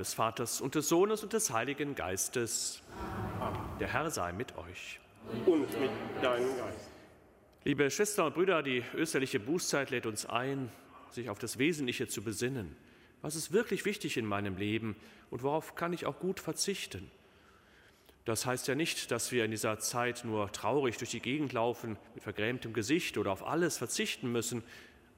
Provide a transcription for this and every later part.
Des Vaters und des Sohnes und des Heiligen Geistes. Amen. Der Herr sei mit euch. Und mit deinem Geist. Liebe Schwestern und Brüder, die österliche Bußzeit lädt uns ein, sich auf das Wesentliche zu besinnen. Was ist wirklich wichtig in meinem Leben und worauf kann ich auch gut verzichten? Das heißt ja nicht, dass wir in dieser Zeit nur traurig durch die Gegend laufen, mit vergrämtem Gesicht oder auf alles verzichten müssen,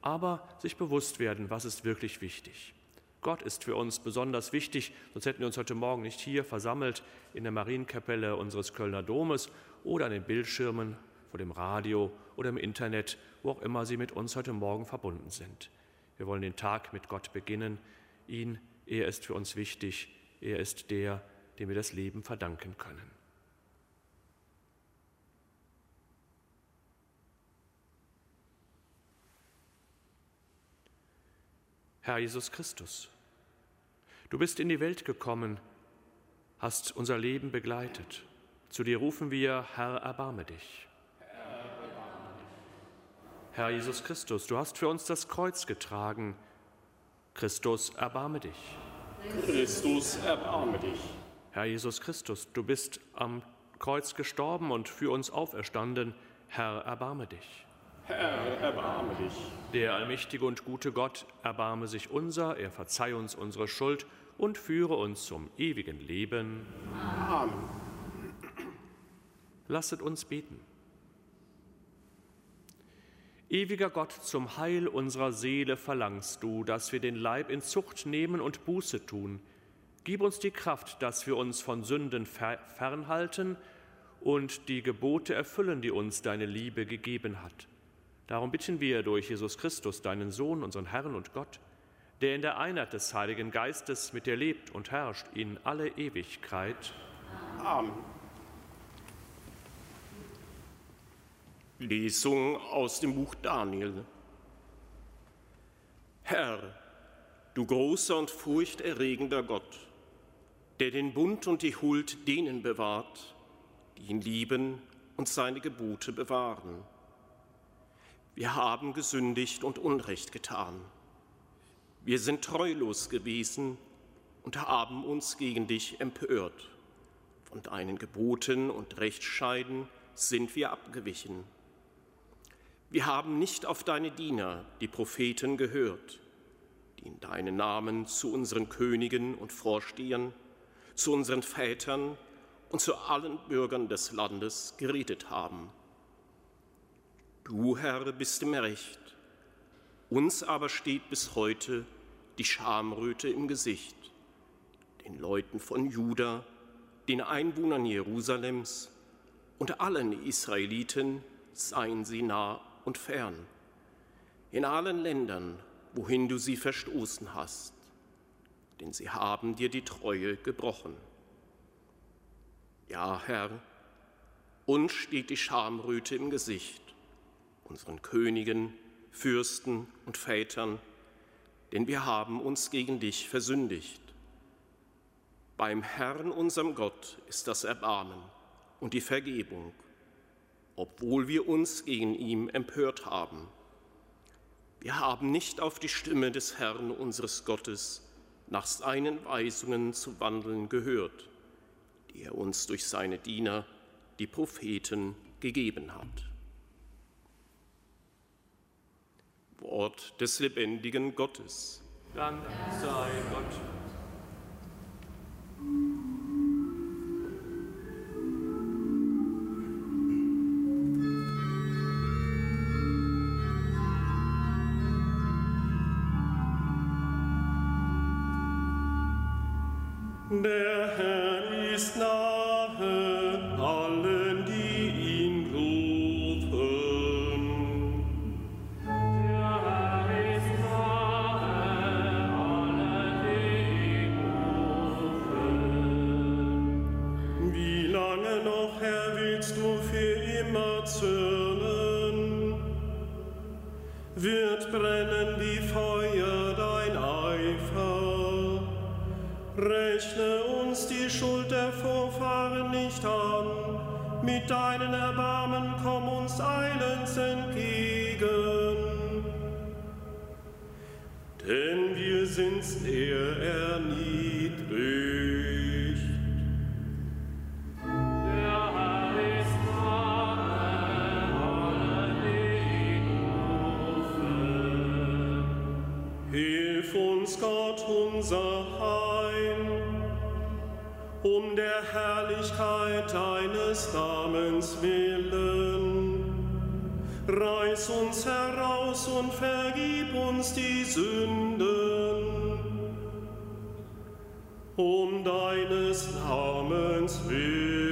aber sich bewusst werden, was ist wirklich wichtig. Gott ist für uns besonders wichtig, sonst hätten wir uns heute Morgen nicht hier versammelt in der Marienkapelle unseres Kölner Domes oder an den Bildschirmen vor dem Radio oder im Internet, wo auch immer Sie mit uns heute Morgen verbunden sind. Wir wollen den Tag mit Gott beginnen. Ihn, er ist für uns wichtig. Er ist der, dem wir das Leben verdanken können. Herr Jesus Christus, du bist in die Welt gekommen, hast unser Leben begleitet. Zu dir rufen wir, Herr, erbarme dich. Herr Jesus Christus, du hast für uns das Kreuz getragen. Christus, erbarme dich. Christus, erbarme dich. Herr Jesus Christus, du bist am Kreuz gestorben und für uns auferstanden. Herr, erbarme dich. Herr, erbarme dich. Der allmächtige und gute Gott erbarme sich unser, er verzeih uns unsere Schuld und führe uns zum ewigen Leben. Amen. Lasset uns beten. Ewiger Gott, zum Heil unserer Seele verlangst du, dass wir den Leib in Zucht nehmen und Buße tun. Gib uns die Kraft, dass wir uns von Sünden fernhalten und die Gebote erfüllen, die uns deine Liebe gegeben hat. Darum bitten wir durch Jesus Christus, deinen Sohn, unseren Herrn und Gott, der in der Einheit des Heiligen Geistes mit dir lebt und herrscht in alle Ewigkeit. Amen. Lesung aus dem Buch Daniel. Herr, du großer und furchterregender Gott, der den Bund und die Huld denen bewahrt, die ihn lieben und seine Gebote bewahren wir haben gesündigt und Unrecht getan. Wir sind treulos gewesen und haben uns gegen dich empört. Von deinen Geboten und Rechtsscheiden sind wir abgewichen. Wir haben nicht auf deine Diener, die Propheten, gehört, die in deinen Namen zu unseren Königen und Vorstehern, zu unseren Vätern und zu allen Bürgern des Landes geredet haben Du, Herr, bist im Recht. Uns aber steht bis heute die Schamröte im Gesicht, den Leuten von Juda, den Einwohnern Jerusalems und allen Israeliten, seien sie nah und fern, in allen Ländern, wohin du sie verstoßen hast, denn sie haben dir die Treue gebrochen. Ja, Herr, uns steht die Schamröte im Gesicht unseren Königen, Fürsten und Vätern, denn wir haben uns gegen dich versündigt. Beim Herrn, unserem Gott, ist das Erbarmen und die Vergebung, obwohl wir uns gegen ihn empört haben. Wir haben nicht auf die Stimme des Herrn, unseres Gottes, nach seinen Weisungen zu wandeln gehört, die er uns durch seine Diener, die Propheten, gegeben hat. Wort des lebendigen Gottes. Dank sei Gott. Wird brennen wie Feuer dein Eifer? Rechne uns die Schuld der Vorfahren nicht an, mit deinen Erbarmen komm uns eilends entgegen. Denn wir sind sehr erniedrigt Herrlichkeit deines Namens willen, reiß uns heraus und vergib uns die Sünden. Um deines Namens willen.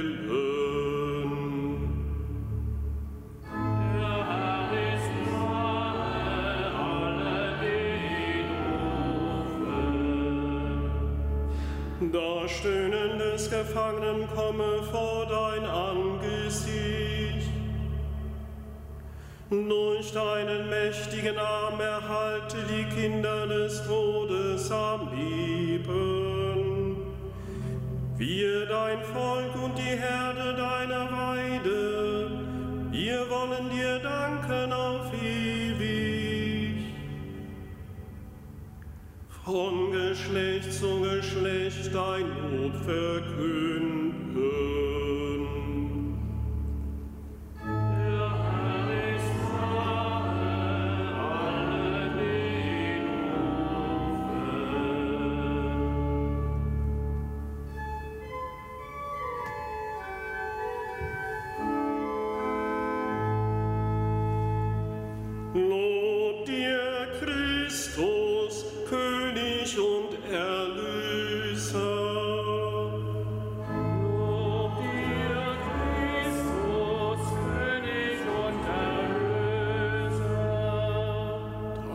Stöhnen des Gefangenen komme vor dein Angesicht. Durch deinen mächtigen Arm erhalte die Kinder des Todes am Lieben. Wir, dein Volk und die Herde deiner Weide, wir wollen dir danken auf von Geschlecht zu Geschlecht dein Lob verkünden.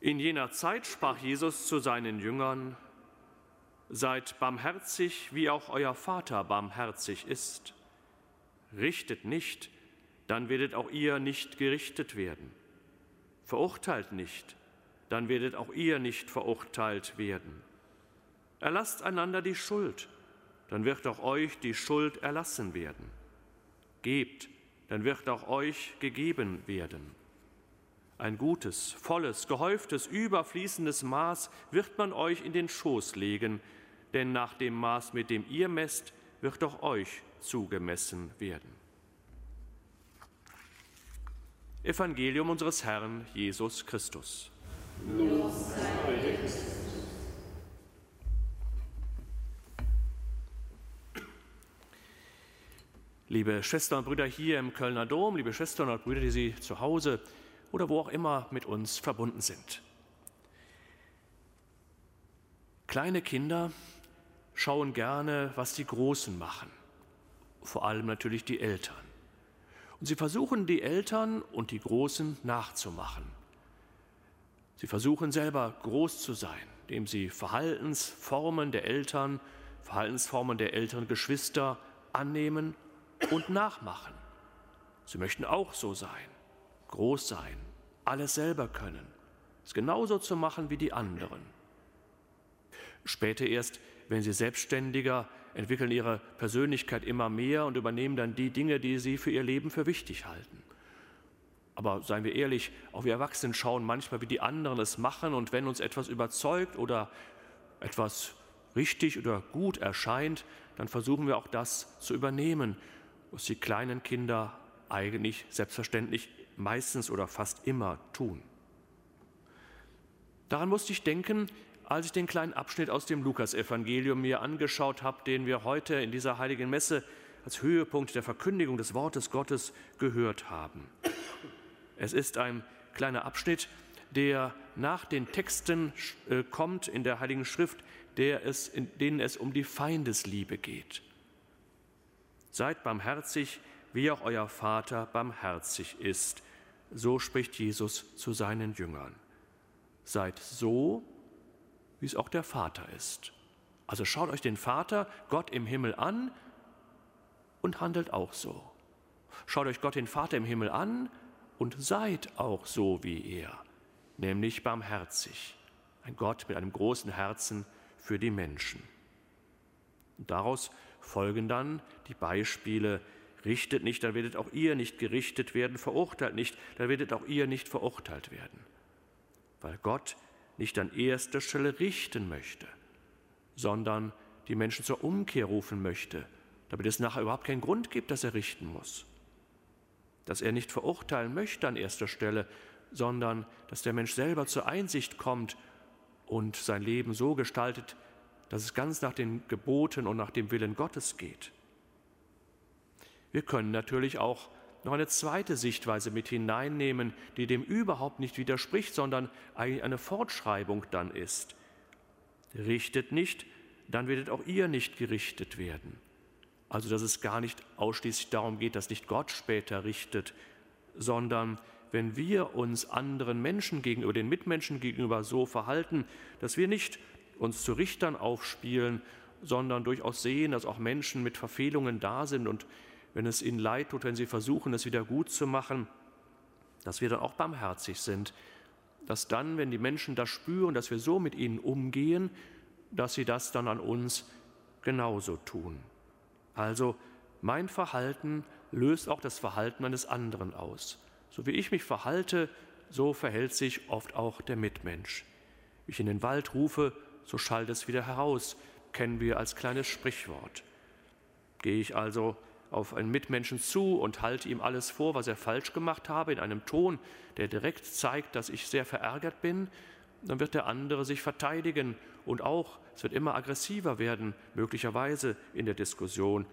In jener Zeit sprach Jesus zu seinen Jüngern, Seid barmherzig, wie auch euer Vater barmherzig ist. Richtet nicht, dann werdet auch ihr nicht gerichtet werden. Verurteilt nicht, dann werdet auch ihr nicht verurteilt werden. Erlasst einander die Schuld, dann wird auch euch die Schuld erlassen werden. Gebt, dann wird auch euch gegeben werden. Ein gutes, volles, gehäuftes, überfließendes Maß wird man euch in den Schoß legen, denn nach dem Maß, mit dem ihr messt, wird auch euch zugemessen werden. Evangelium unseres Herrn Jesus Christus. Los Liebe Schwestern und Brüder hier im Kölner Dom, liebe Schwestern und Brüder, die Sie zu Hause oder wo auch immer mit uns verbunden sind. Kleine Kinder schauen gerne, was die Großen machen, vor allem natürlich die Eltern. Und sie versuchen, die Eltern und die Großen nachzumachen. Sie versuchen selber groß zu sein, indem sie Verhaltensformen der Eltern, Verhaltensformen der älteren Geschwister annehmen und nachmachen. Sie möchten auch so sein, groß sein, alles selber können, es genauso zu machen wie die anderen. Später erst, wenn sie selbstständiger, entwickeln ihre Persönlichkeit immer mehr und übernehmen dann die Dinge, die sie für ihr Leben für wichtig halten. Aber seien wir ehrlich, auch wir Erwachsenen schauen manchmal, wie die anderen es machen und wenn uns etwas überzeugt oder etwas richtig oder gut erscheint, dann versuchen wir auch das zu übernehmen was die kleinen Kinder eigentlich selbstverständlich meistens oder fast immer tun. Daran musste ich denken, als ich den kleinen Abschnitt aus dem Lukasevangelium mir angeschaut habe, den wir heute in dieser heiligen Messe als Höhepunkt der Verkündigung des Wortes Gottes gehört haben. Es ist ein kleiner Abschnitt, der nach den Texten äh, kommt in der Heiligen Schrift, der es, in denen es um die Feindesliebe geht. Seid barmherzig, wie auch euer Vater barmherzig ist. So spricht Jesus zu seinen Jüngern. Seid so, wie es auch der Vater ist. Also schaut euch den Vater, Gott im Himmel an und handelt auch so. Schaut euch Gott den Vater im Himmel an und seid auch so wie er, nämlich barmherzig. ein Gott mit einem großen Herzen für die Menschen. Und daraus folgen dann die Beispiele, richtet nicht, dann werdet auch ihr nicht gerichtet werden, verurteilt nicht, dann werdet auch ihr nicht verurteilt werden. Weil Gott nicht an erster Stelle richten möchte, sondern die Menschen zur Umkehr rufen möchte, damit es nachher überhaupt keinen Grund gibt, dass er richten muss. Dass er nicht verurteilen möchte an erster Stelle, sondern dass der Mensch selber zur Einsicht kommt und sein Leben so gestaltet, dass es ganz nach den Geboten und nach dem Willen Gottes geht. Wir können natürlich auch noch eine zweite Sichtweise mit hineinnehmen, die dem überhaupt nicht widerspricht, sondern eigentlich eine Fortschreibung dann ist. Richtet nicht, dann werdet auch ihr nicht gerichtet werden. Also dass es gar nicht ausschließlich darum geht, dass nicht Gott später richtet, sondern wenn wir uns anderen Menschen gegenüber, den Mitmenschen gegenüber so verhalten, dass wir nicht uns zu Richtern aufspielen, sondern durchaus sehen, dass auch Menschen mit Verfehlungen da sind und wenn es ihnen leid tut, wenn sie versuchen, es wieder gut zu machen, dass wir dann auch barmherzig sind, dass dann, wenn die Menschen das spüren, dass wir so mit ihnen umgehen, dass sie das dann an uns genauso tun. Also mein Verhalten löst auch das Verhalten eines anderen aus. So wie ich mich verhalte, so verhält sich oft auch der Mitmensch. Ich in den Wald rufe, so schallt es wieder heraus, kennen wir als kleines Sprichwort. Gehe ich also auf einen Mitmenschen zu und halte ihm alles vor, was er falsch gemacht habe, in einem Ton, der direkt zeigt, dass ich sehr verärgert bin, dann wird der andere sich verteidigen und auch, es wird immer aggressiver werden, möglicherweise in der Diskussion.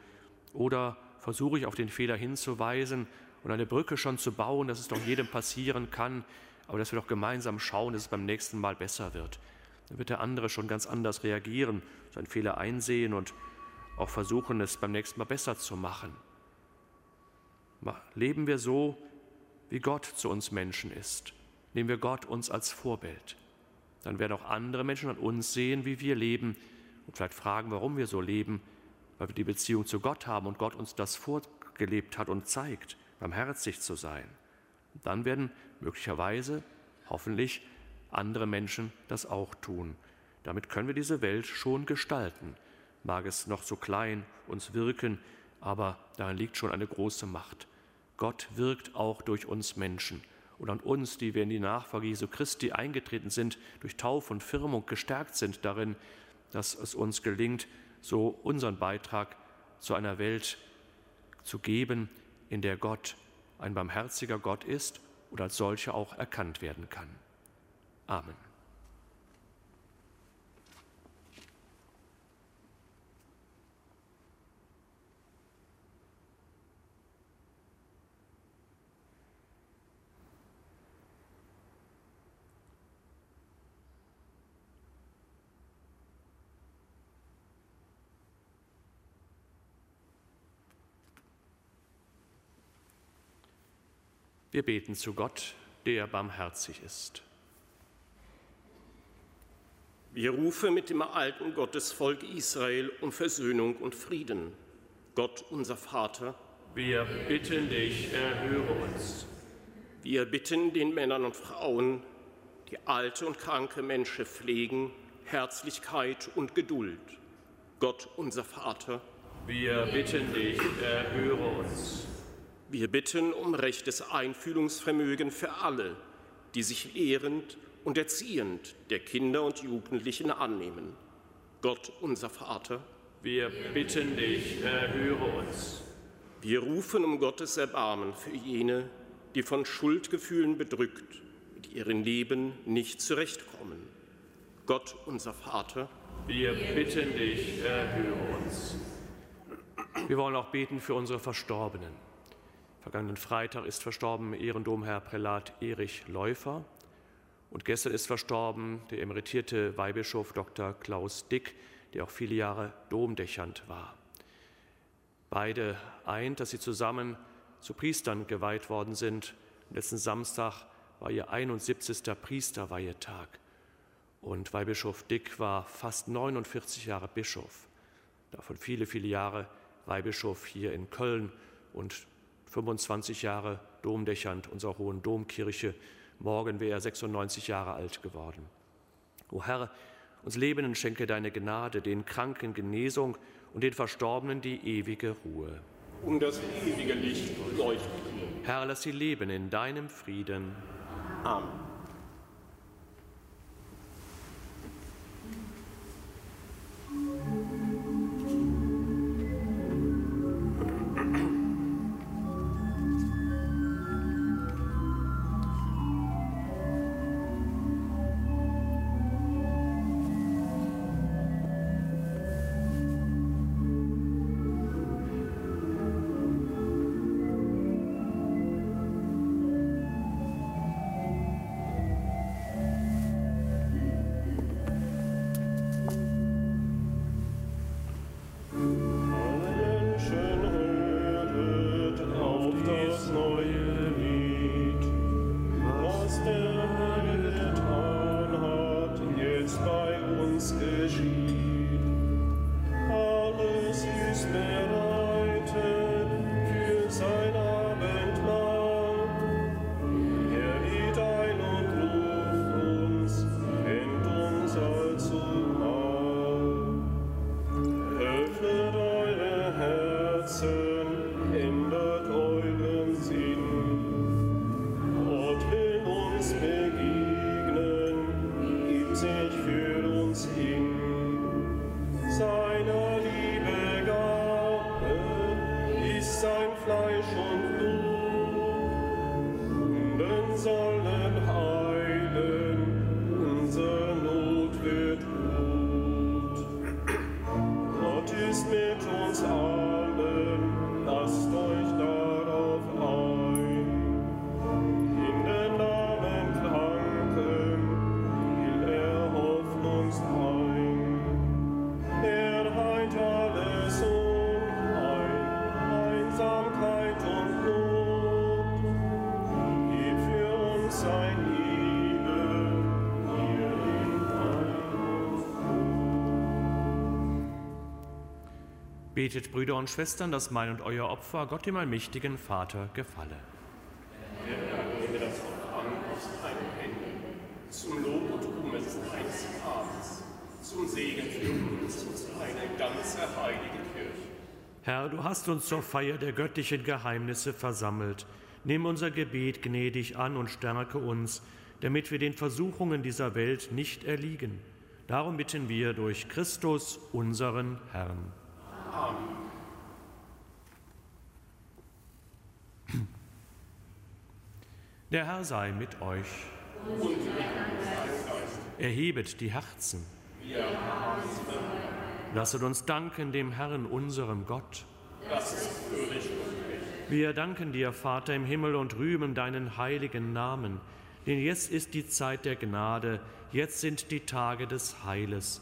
Oder versuche ich auf den Fehler hinzuweisen und eine Brücke schon zu bauen, dass es doch jedem passieren kann, aber dass wir doch gemeinsam schauen, dass es beim nächsten Mal besser wird. Dann wird der andere schon ganz anders reagieren, seinen Fehler einsehen und auch versuchen, es beim nächsten Mal besser zu machen. Leben wir so, wie Gott zu uns Menschen ist. Nehmen wir Gott uns als Vorbild. Dann werden auch andere Menschen an uns sehen, wie wir leben und vielleicht fragen, warum wir so leben, weil wir die Beziehung zu Gott haben und Gott uns das vorgelebt hat und zeigt, barmherzig zu sein. Und dann werden möglicherweise, hoffentlich, andere Menschen das auch tun. Damit können wir diese Welt schon gestalten. Mag es noch so klein uns wirken, aber darin liegt schon eine große Macht. Gott wirkt auch durch uns Menschen und an uns, die wir in die Nachfolge Jesu Christi eingetreten sind, durch Tauf und Firmung gestärkt sind darin, dass es uns gelingt, so unseren Beitrag zu einer Welt zu geben, in der Gott ein barmherziger Gott ist und als solcher auch erkannt werden kann. Amen. Wir beten zu Gott, der barmherzig ist. Wir rufen mit dem alten Gottesvolk Israel um Versöhnung und Frieden. Gott, unser Vater, wir bitten dich, erhöre uns. Wir bitten den Männern und Frauen, die alte und kranke Menschen pflegen, Herzlichkeit und Geduld. Gott, unser Vater, wir bitten dich, erhöre uns. Wir bitten um rechtes Einfühlungsvermögen für alle, die sich lehrend und erziehend der Kinder und Jugendlichen annehmen. Gott, unser Vater, wir bitten dich, erhöre uns. Wir rufen um Gottes Erbarmen für jene, die von Schuldgefühlen bedrückt, mit ihrem Leben nicht zurechtkommen. Gott, unser Vater, wir bitten dich, erhöre uns. Wir wollen auch beten für unsere Verstorbenen. Vergangenen Freitag ist verstorben Ehrendomherr Prälat Erich Läufer. Und gestern ist verstorben der emeritierte Weihbischof Dr. Klaus Dick, der auch viele Jahre Domdächernd war. Beide eint, dass sie zusammen zu Priestern geweiht worden sind. letzten Samstag war ihr 71. Priesterweihetag. Und Weihbischof Dick war fast 49 Jahre Bischof, davon viele, viele Jahre Weihbischof hier in Köln und 25 Jahre domdächernd unserer Hohen Domkirche. Morgen wäre er 96 Jahre alt geworden. O Herr, uns Lebenden schenke deine Gnade, den Kranken Genesung und den Verstorbenen die ewige Ruhe. Um das ewige Licht leuchten. Herr, lass sie leben in deinem Frieden. Amen. Betet, Brüder und Schwestern, dass mein und euer Opfer Gott dem allmächtigen Vater gefalle. Nehme das Opfer an aus deinen Händen, zum Lob und Ruhm des deines Vaters, zum Segen für uns und eine ganze heilige Kirche. Herr, du hast uns zur Feier der göttlichen Geheimnisse versammelt. Nimm unser Gebet gnädig an und stärke uns, damit wir den Versuchungen dieser Welt nicht erliegen. Darum bitten wir durch Christus, unseren Herrn. Der Herr sei mit euch. Erhebet die Herzen. Lasset uns danken dem Herrn, unserem Gott. Wir danken dir, Vater im Himmel, und rühmen deinen heiligen Namen. Denn jetzt ist die Zeit der Gnade, jetzt sind die Tage des Heiles.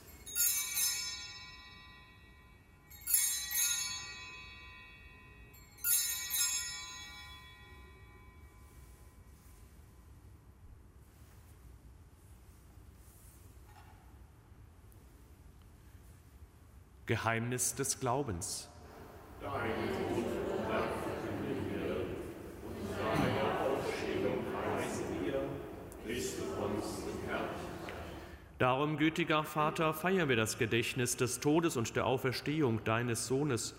Geheimnis des Glaubens. Darum, gütiger Vater, feiern wir das Gedächtnis des Todes und der Auferstehung deines Sohnes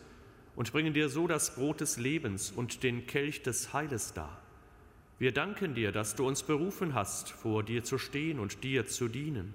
und bringen dir so das Brot des Lebens und den Kelch des Heiles dar. Wir danken dir, dass du uns berufen hast, vor dir zu stehen und dir zu dienen.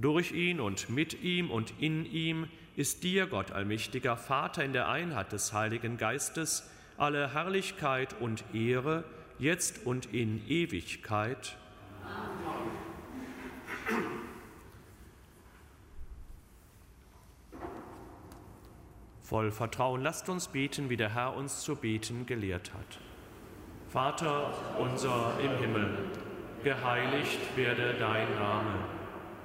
Durch ihn und mit ihm und in ihm ist dir, Gott allmächtiger Vater, in der Einheit des Heiligen Geistes, alle Herrlichkeit und Ehre, jetzt und in Ewigkeit. Amen. Voll Vertrauen lasst uns beten, wie der Herr uns zu beten gelehrt hat. Vater unser im Himmel, geheiligt werde dein Name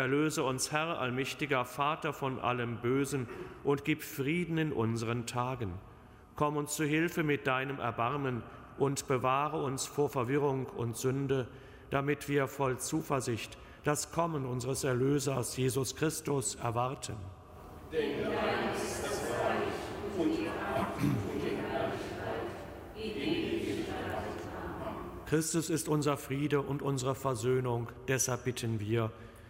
Erlöse uns, Herr, allmächtiger Vater, von allem Bösen und gib Frieden in unseren Tagen. Komm uns zu Hilfe mit deinem Erbarmen und bewahre uns vor Verwirrung und Sünde, damit wir voll Zuversicht das Kommen unseres Erlösers Jesus Christus erwarten. Denn dein ist das Reich und die Kraft und die Herrlichkeit in Ewigkeit. Christus ist unser Friede und unsere Versöhnung, deshalb bitten wir,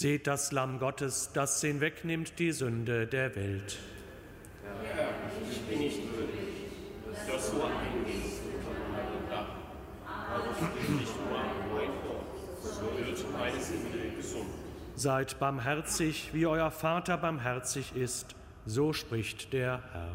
Seht das Lamm Gottes, das hinwegnimmt die Sünde der Welt. Herr, ich bin nicht würdig, dass du eingehst unter meinem Dach, aber sprich nicht nur ein Wort, so wird meine Seele gesund. Seid barmherzig, wie euer Vater barmherzig ist, so spricht der Herr.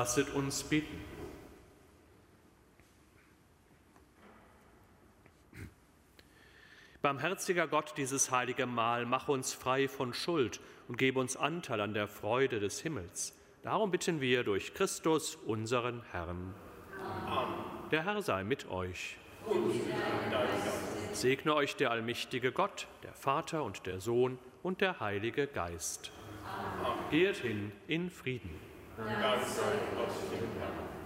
Lasset uns beten. Barmherziger Gott, dieses heilige Mahl, mach uns frei von Schuld und gebe uns Anteil an der Freude des Himmels. Darum bitten wir durch Christus, unseren Herrn. Amen. Der Herr sei mit euch. Segne euch der allmächtige Gott, der Vater und der Sohn und der Heilige Geist. Amen. Geht hin in Frieden. Dank sei Gott dem Herrn.